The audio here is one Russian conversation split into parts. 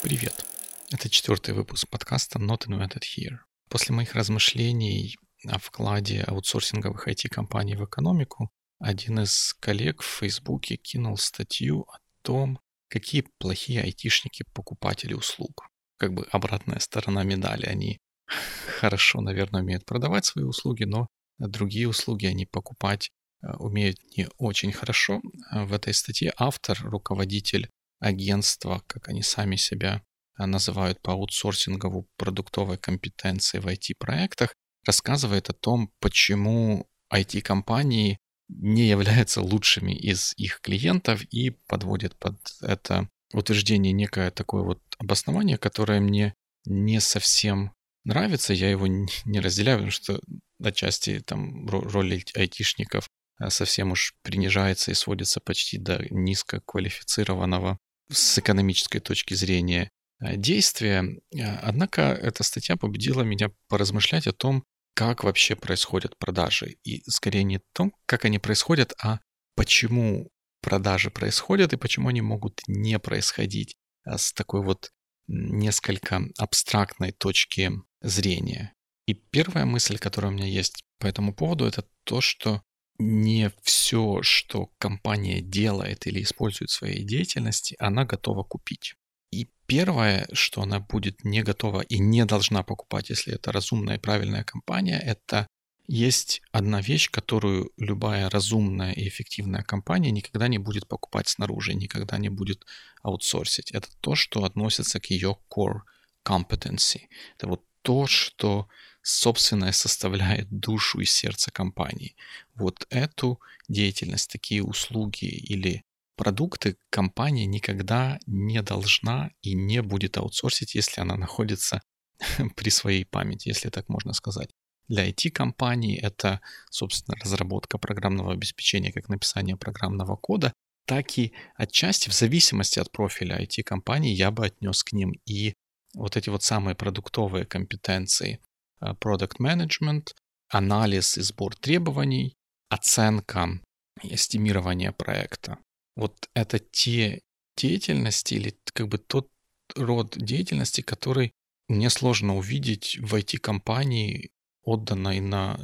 Привет. Это четвертый выпуск подкаста Not Invented Here. После моих размышлений о вкладе аутсорсинговых IT-компаний в экономику, один из коллег в Фейсбуке кинул статью о том, какие плохие айтишники покупатели услуг. Как бы обратная сторона медали. Они хорошо, наверное, умеют продавать свои услуги, но другие услуги они покупать э, умеют не очень хорошо. В этой статье автор, руководитель агентства, как они сами себя а, называют по аутсорсингову продуктовой компетенции в IT-проектах, рассказывает о том, почему IT-компании не являются лучшими из их клиентов и подводит под это утверждение некое такое вот обоснование, которое мне не совсем нравится, я его не разделяю, потому что отчасти там роль айтишников а, совсем уж принижается и сводится почти до низкоквалифицированного с экономической точки зрения э, действия. Э, однако эта статья побудила меня поразмышлять о том, как вообще происходят продажи. И скорее не о том, как они происходят, а почему продажи происходят и почему они могут не происходить а с такой вот несколько абстрактной точки зрения. И первая мысль, которая у меня есть по этому поводу, это то, что не все, что компания делает или использует в своей деятельности, она готова купить. И первое, что она будет не готова и не должна покупать, если это разумная и правильная компания, это есть одна вещь, которую любая разумная и эффективная компания никогда не будет покупать снаружи, никогда не будет аутсорсить. Это то, что относится к ее core competency. Это вот то, что собственное составляет душу и сердце компании. Вот эту деятельность, такие услуги или продукты компания никогда не должна и не будет аутсорсить, если она находится при своей памяти, если так можно сказать. Для IT-компаний это, собственно, разработка программного обеспечения, как написание программного кода, так и отчасти в зависимости от профиля IT-компании я бы отнес к ним и вот эти вот самые продуктовые компетенции, product management, анализ и сбор требований, оценка и эстимирование проекта. Вот это те деятельности или как бы тот род деятельности, который мне сложно увидеть в IT-компании, отданной на,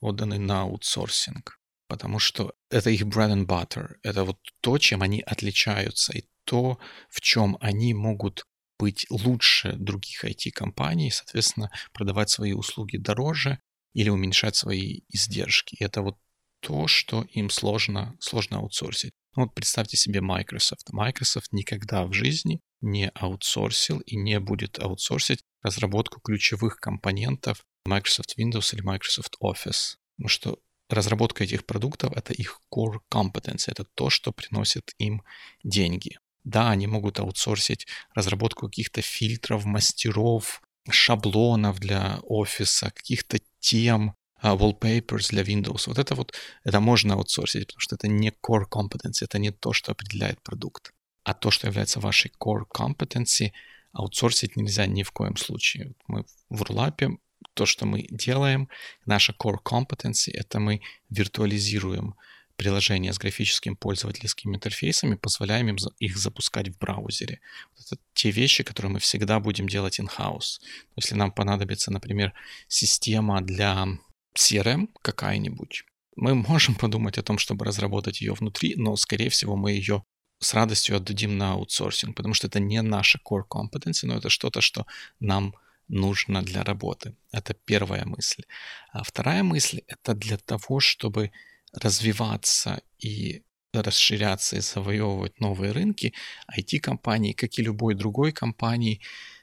отданной на аутсорсинг. Потому что это их bread and butter. Это вот то, чем они отличаются, и то, в чем они могут быть лучше других IT-компаний, соответственно, продавать свои услуги дороже или уменьшать свои издержки. И это вот то, что им сложно, сложно аутсорсить. Ну, вот представьте себе Microsoft. Microsoft никогда в жизни не аутсорсил и не будет аутсорсить разработку ключевых компонентов Microsoft Windows или Microsoft Office. Потому что разработка этих продуктов — это их core competence, это то, что приносит им деньги. Да, они могут аутсорсить разработку каких-то фильтров, мастеров, шаблонов для офиса, каких-то тем, uh, wallpapers для Windows. Вот это вот, это можно аутсорсить, потому что это не core competency, это не то, что определяет продукт. А то, что является вашей core competency, аутсорсить нельзя ни в коем случае. Мы в Рулапе то, что мы делаем, наша core competency, это мы виртуализируем приложения с графическим пользовательским интерфейсом и позволяем им их запускать в браузере. Это те вещи, которые мы всегда будем делать in-house. Если нам понадобится, например, система для CRM какая-нибудь, мы можем подумать о том, чтобы разработать ее внутри, но, скорее всего, мы ее с радостью отдадим на аутсорсинг, потому что это не наша core competency, но это что-то, что нам нужно для работы. Это первая мысль. А вторая мысль — это для того, чтобы развиваться и расширяться и завоевывать новые рынки, IT-компании, как и любой другой компании,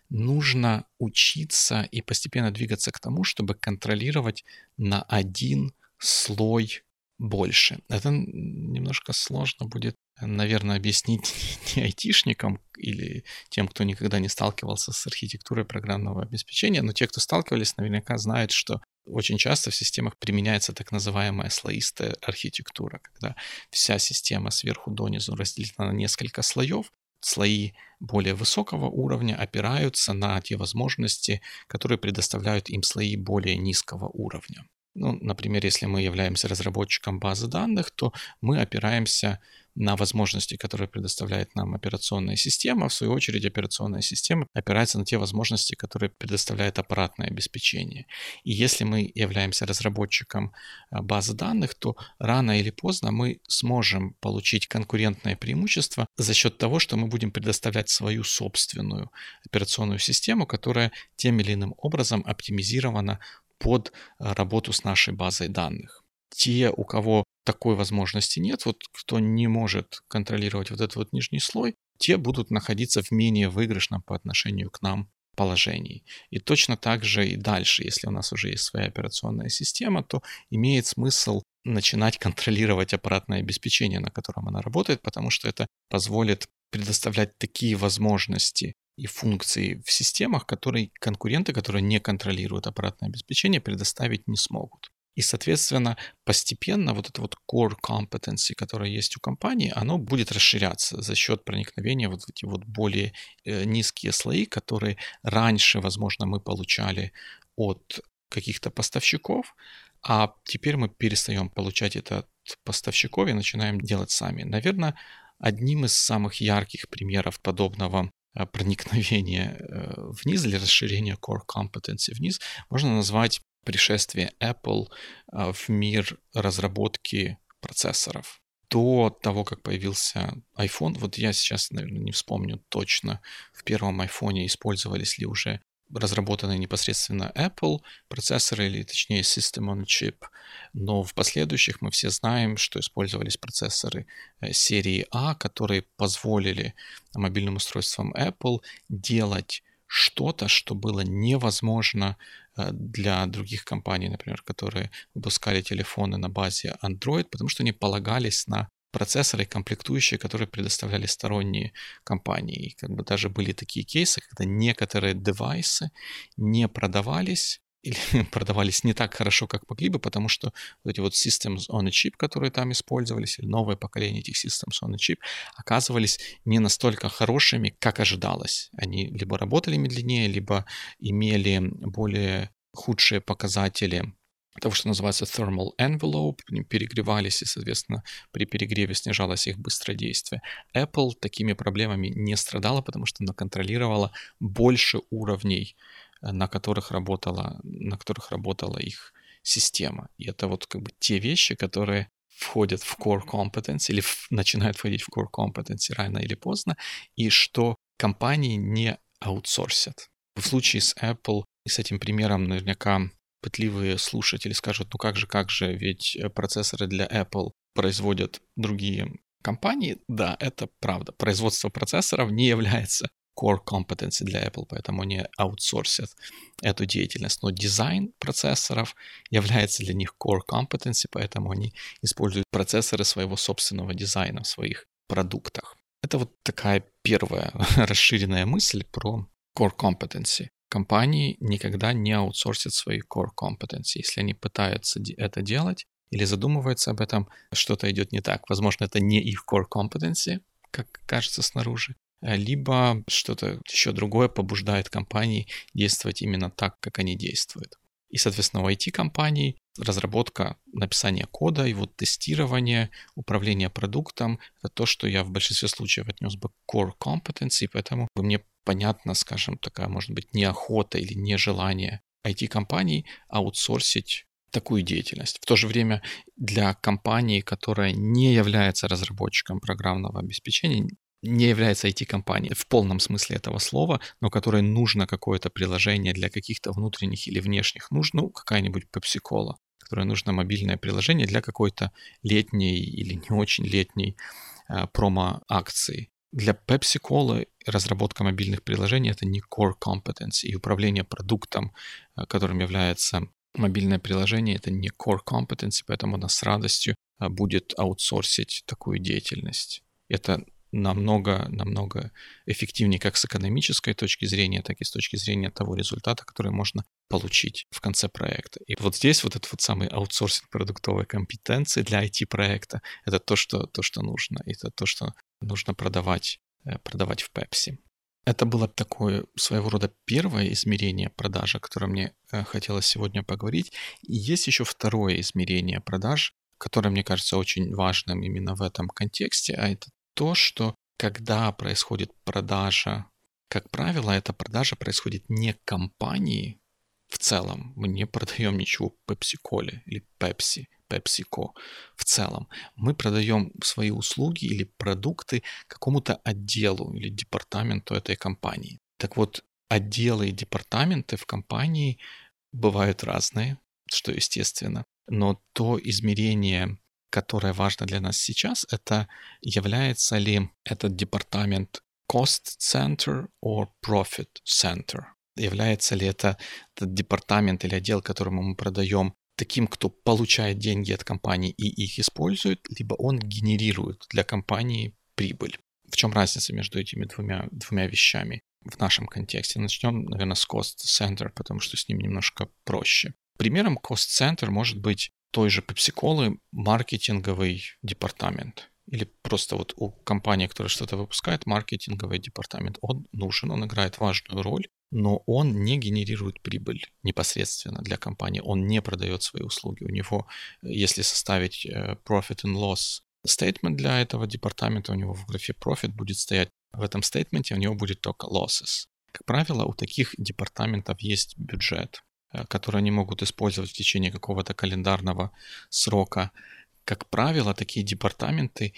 нужно учиться и постепенно двигаться к тому, чтобы контролировать на один слой больше. Это немножко сложно будет, наверное, объяснить не айтишникам или тем, кто никогда не сталкивался с архитектурой программного обеспечения, но те, кто сталкивались, наверняка знают, что очень часто в системах применяется так называемая слоистая архитектура, когда вся система сверху донизу разделена на несколько слоев, слои более высокого уровня опираются на те возможности, которые предоставляют им слои более низкого уровня. Ну, например, если мы являемся разработчиком базы данных, то мы опираемся на возможности, которые предоставляет нам операционная система. В свою очередь, операционная система опирается на те возможности, которые предоставляет аппаратное обеспечение. И если мы являемся разработчиком а, базы данных, то рано или поздно мы сможем получить конкурентное преимущество за счет того, что мы будем предоставлять свою собственную операционную систему, которая тем или иным образом оптимизирована под а, работу с нашей базой данных. Те, у кого такой возможности нет, вот кто не может контролировать вот этот вот нижний слой, те будут находиться в менее выигрышном по отношению к нам положении. И точно так же и дальше, если у нас уже есть своя операционная система, то имеет смысл начинать контролировать аппаратное обеспечение, на котором она работает, потому что это позволит предоставлять такие возможности и функции в системах, которые конкуренты, которые не контролируют аппаратное обеспечение, предоставить не смогут. И, соответственно, постепенно вот это вот core competency, которая есть у компании, оно будет расширяться за счет проникновения вот в эти вот более э, низкие слои, которые раньше, возможно, мы получали от каких-то поставщиков, а теперь мы перестаем получать это от поставщиков и начинаем делать сами. Наверное, одним из самых ярких примеров подобного э, проникновения э, вниз или расширения core competency вниз можно назвать пришествие Apple а, в мир разработки процессоров. До того, как появился iPhone, вот я сейчас, наверное, не вспомню точно, в первом iPhone использовались ли уже разработанные непосредственно Apple процессоры, или точнее System on Chip, но в последующих мы все знаем, что использовались процессоры э, серии А, которые позволили мобильным устройствам Apple делать что-то, что было невозможно э, для других компаний, например, которые выпускали телефоны на базе Android, потому что они полагались на процессоры и комплектующие, которые предоставляли сторонние компании. И как бы даже были такие кейсы, когда некоторые девайсы не продавались или продавались не так хорошо, как могли бы, потому что вот эти вот Systems on a Chip, которые там использовались, или новое поколение этих Systems on a Chip, оказывались не настолько хорошими, как ожидалось. Они либо работали медленнее, либо имели более худшие показатели того, что называется thermal envelope, они перегревались, и, соответственно, при перегреве снижалось их быстродействие. Apple такими проблемами не страдала, потому что она контролировала больше уровней на которых работала, на которых работала их система. И это вот как бы те вещи, которые входят в core competence или в, начинают входить в core competence рано или поздно, и что компании не аутсорсят. В случае с Apple и с этим примером наверняка пытливые слушатели скажут, ну как же, как же, ведь процессоры для Apple производят другие компании. Да, это правда. Производство процессоров не является core competency для Apple, поэтому они аутсорсят эту деятельность. Но дизайн процессоров является для них core competency, поэтому они используют процессоры своего собственного дизайна в своих продуктах. Это вот такая первая расширенная мысль про core competency. Компании никогда не аутсорсят свои core competency. Если они пытаются это делать или задумываются об этом, что-то идет не так. Возможно, это не их core competency, как кажется снаружи, Э, либо что-то еще другое побуждает компании действовать именно так, как они действуют. И, соответственно, у IT-компаний разработка, написание кода, его тестирование, управление продуктом — это то, что я в большинстве случаев отнес бы core competency, поэтому мне понятно, скажем, такая, может быть, неохота или нежелание IT-компаний аутсорсить такую деятельность. В то же время для компании, которая не является разработчиком программного обеспечения, не является IT-компанией в полном смысле этого слова, но которой нужно какое-то приложение для каких-то внутренних или внешних нужд, ну, какая-нибудь Pepsi-Cola, которой нужно мобильное приложение для какой-то летней или не очень летней э, промо-акции. Для Pepsi-Cola разработка мобильных приложений — это не core competence, и управление продуктом, э, которым является мобильное приложение, это не core competence, поэтому она с радостью э, будет аутсорсить такую деятельность. Это намного, намного эффективнее как с экономической точки зрения, так и с точки зрения того результата, который можно получить в конце проекта. И вот здесь вот этот вот самый аутсорсинг продуктовой компетенции для IT-проекта — это то, что, то, что нужно. Это то, что нужно продавать, э, продавать в Pepsi. Это было такое своего рода первое измерение продажи, о котором мне э, хотелось сегодня поговорить. И есть еще второе измерение продаж, которое, мне кажется, очень важным именно в этом контексте, а это то, что когда происходит продажа, как правило, эта продажа происходит не компании в целом. Мы не продаем ничего Pepsi-Cola или Pepsi, PepsiCo в целом. Мы продаем свои услуги или продукты какому-то отделу или департаменту этой компании. Так вот, отделы и департаменты в компании бывают разные, что естественно. Но то измерение, которое важно для нас сейчас, это является ли этот департамент cost center or profit center. Является ли это этот департамент или отдел, которому мы продаем, таким, кто получает деньги от компании и их использует, либо он генерирует для компании прибыль. В чем разница между этими двумя, двумя вещами в нашем контексте? Начнем, наверное, с cost center, потому что с ним немножко проще. Примером cost center может быть той же PepsiCola маркетинговый департамент. Или просто вот у компании, которая что-то выпускает, маркетинговый департамент. Он нужен, он играет важную роль, но он не генерирует прибыль непосредственно для компании. Он не продает свои услуги. У него, если составить э, profit and loss statement для этого департамента, у него в графе profit будет стоять в этом стейтменте, у него будет только losses. Как правило, у таких департаментов есть бюджет. Э, которые они могут использовать в течение какого-то календарного срока. Как правило, такие департаменты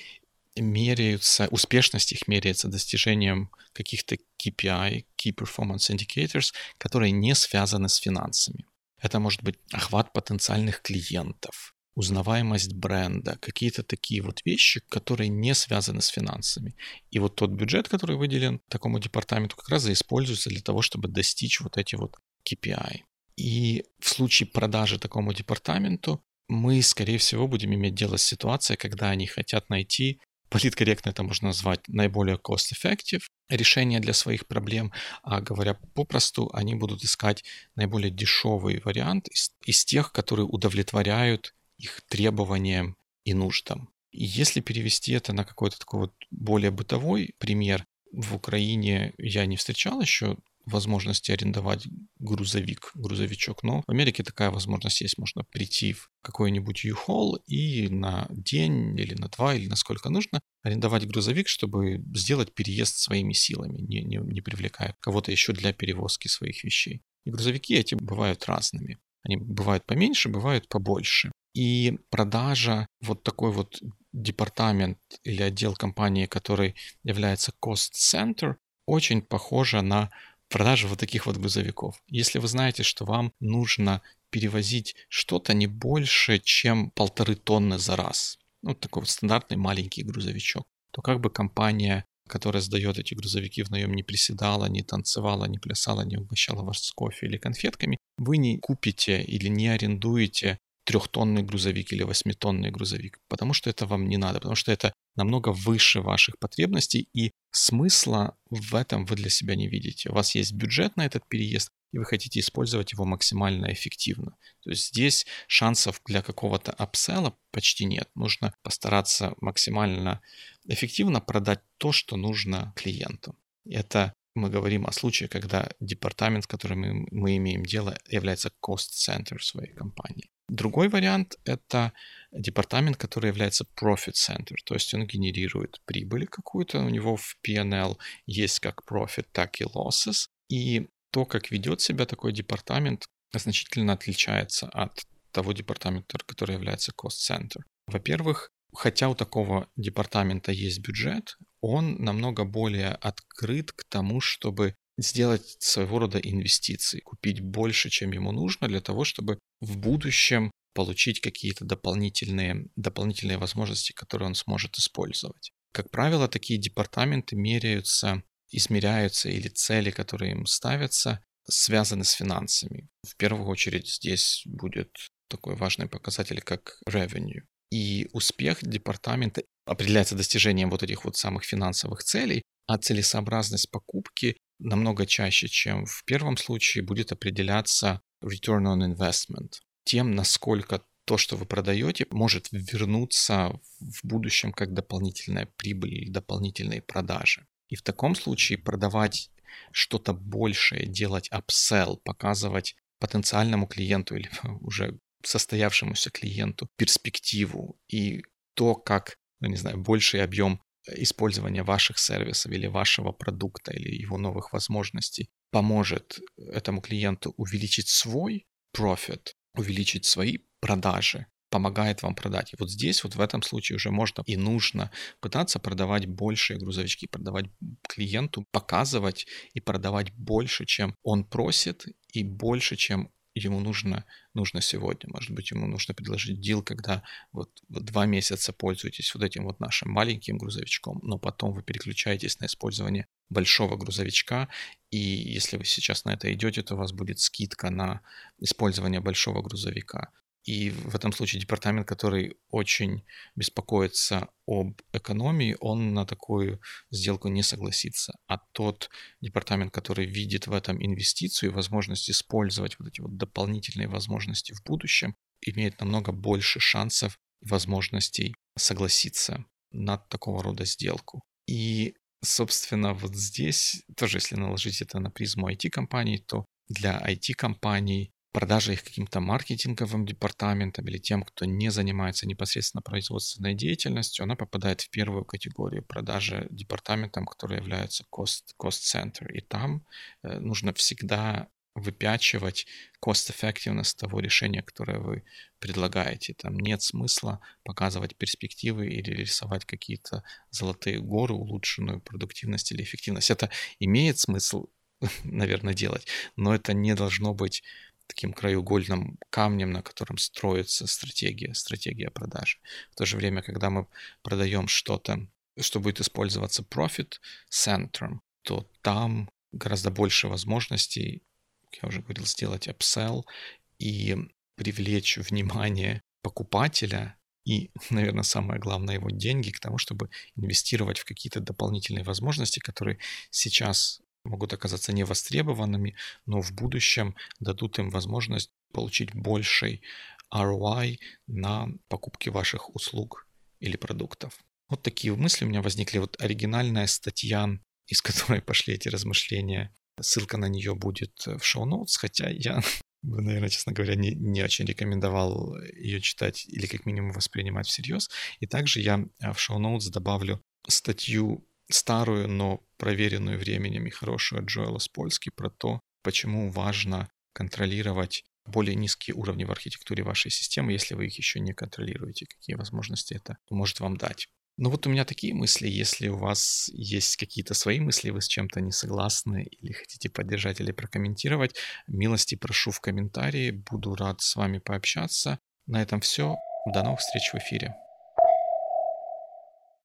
меряются, успешность их меряется достижением каких-то KPI, Key Performance Indicators, которые не связаны с финансами. Это может быть охват потенциальных клиентов, узнаваемость бренда, какие-то такие вот вещи, которые не связаны с финансами. И вот тот бюджет, который выделен такому департаменту, как раз и используется для того, чтобы достичь вот эти вот KPI. И в случае продажи такому департаменту мы, скорее всего, будем иметь дело с ситуацией, когда они хотят найти, политкорректно это можно назвать, наиболее cost-effective решение для своих проблем, а говоря попросту, они будут искать наиболее дешевый вариант из, из тех, которые удовлетворяют их требованиям и нуждам. И если перевести это на какой-то такой вот более бытовой пример, в Украине я не встречал еще возможности арендовать грузовик, грузовичок. Но в Америке такая возможность есть. Можно прийти в какой-нибудь U-Haul и на день или на два, или на сколько нужно, арендовать грузовик, чтобы сделать переезд своими силами, не, не, не привлекая кого-то еще для перевозки своих вещей. И грузовики эти бывают разными. Они бывают поменьше, бывают побольше. И продажа, вот такой вот департамент или отдел компании, который является cost center, очень похожа на продажи вот таких вот грузовиков. Если вы знаете, что вам нужно перевозить что-то не больше, чем полторы тонны за раз, ну, такой вот стандартный маленький грузовичок, то как бы компания, которая сдает эти грузовики в наем, не приседала, не танцевала, не плясала, не угощала вас с кофе или конфетками, вы не купите или не арендуете трехтонный грузовик или восьмитонный грузовик, потому что это вам не надо, потому что это намного выше ваших потребностей, и смысла в этом вы для себя не видите. У вас есть бюджет на этот переезд, и вы хотите использовать его максимально эффективно. То есть здесь шансов для какого-то апсела почти нет. Нужно постараться максимально эффективно продать то, что нужно клиенту. Это мы говорим о случае, когда департамент, с которым мы, мы имеем дело, является cost-center своей компании. Другой вариант — это департамент, который является profit center, то есть он генерирует прибыль какую-то, у него в P&L есть как profit, так и losses, и то, как ведет себя такой департамент, значительно отличается от того департамента, который является cost center. Во-первых, хотя у такого департамента есть бюджет, он намного более открыт к тому, чтобы сделать своего рода инвестиции, купить больше, чем ему нужно, для того, чтобы в будущем получить какие-то дополнительные, дополнительные возможности, которые он сможет использовать. Как правило, такие департаменты меряются, измеряются или цели, которые им ставятся, связаны с финансами. В первую очередь здесь будет такой важный показатель, как revenue. И успех департамента определяется достижением вот этих вот самых финансовых целей, а целесообразность покупки намного чаще, чем в первом случае, будет определяться return on investment, тем, насколько то, что вы продаете, может вернуться в будущем как дополнительная прибыль или дополнительные продажи. И в таком случае продавать что-то большее, делать upsell, показывать потенциальному клиенту или уже состоявшемуся клиенту перспективу и то, как, ну, не знаю, больший объем использования ваших сервисов или вашего продукта или его новых возможностей поможет этому клиенту увеличить свой профит, увеличить свои продажи, помогает вам продать. И вот здесь, вот в этом случае уже можно и нужно пытаться продавать большие грузовички, продавать клиенту, показывать и продавать больше, чем он просит, и больше, чем ему нужно, нужно сегодня. Может быть, ему нужно предложить дел, когда вот, вот два месяца пользуетесь вот этим вот нашим маленьким грузовичком, но потом вы переключаетесь на использование большого грузовичка, и если вы сейчас на это идете, то у вас будет скидка на использование большого грузовика. И в этом случае департамент, который очень беспокоится об экономии, он на такую сделку не согласится. А тот департамент, который видит в этом инвестицию и возможность использовать вот эти вот дополнительные возможности в будущем, имеет намного больше шансов и возможностей согласиться на такого рода сделку. И, собственно, вот здесь тоже, если наложить это на призму IT-компаний, то для IT-компаний продажа их каким-то маркетинговым департаментом или тем, кто не занимается непосредственно производственной деятельностью, она попадает в первую категорию продажи департаментом, который является cost, cost center. И там э, нужно всегда выпячивать cost-effectiveness того решения, которое вы предлагаете. Там нет смысла показывать перспективы или рисовать какие-то золотые горы, улучшенную продуктивность или эффективность. Это имеет смысл, наверное, делать, но это не должно быть таким краеугольным камнем, на котором строится стратегия, стратегия продажи. В то же время, когда мы продаем что-то, что будет использоваться profit центром, то там гораздо больше возможностей, я уже говорил, сделать upsell и привлечь внимание покупателя и, наверное, самое главное, его деньги к тому, чтобы инвестировать в какие-то дополнительные возможности, которые сейчас могут оказаться невостребованными, но в будущем дадут им возможность получить больший ROI на покупки ваших услуг или продуктов. Вот такие мысли у меня возникли. Вот оригинальная статья, из которой пошли эти размышления, ссылка на нее будет в шоу-ноутс, хотя я бы, наверное, честно говоря, не, не очень рекомендовал ее читать или как минимум воспринимать всерьез. И также я в шоу-ноутс добавлю статью старую, но проверенную временем и хорошую от Джоэла Спольски про то, почему важно контролировать более низкие уровни в архитектуре вашей системы, если вы их еще не контролируете, какие возможности это может вам дать. Ну вот у меня такие мысли. Если у вас есть какие-то свои мысли, вы с чем-то не согласны или хотите поддержать или прокомментировать, милости прошу в комментарии. Буду рад с вами пообщаться. На этом все. До новых встреч в эфире.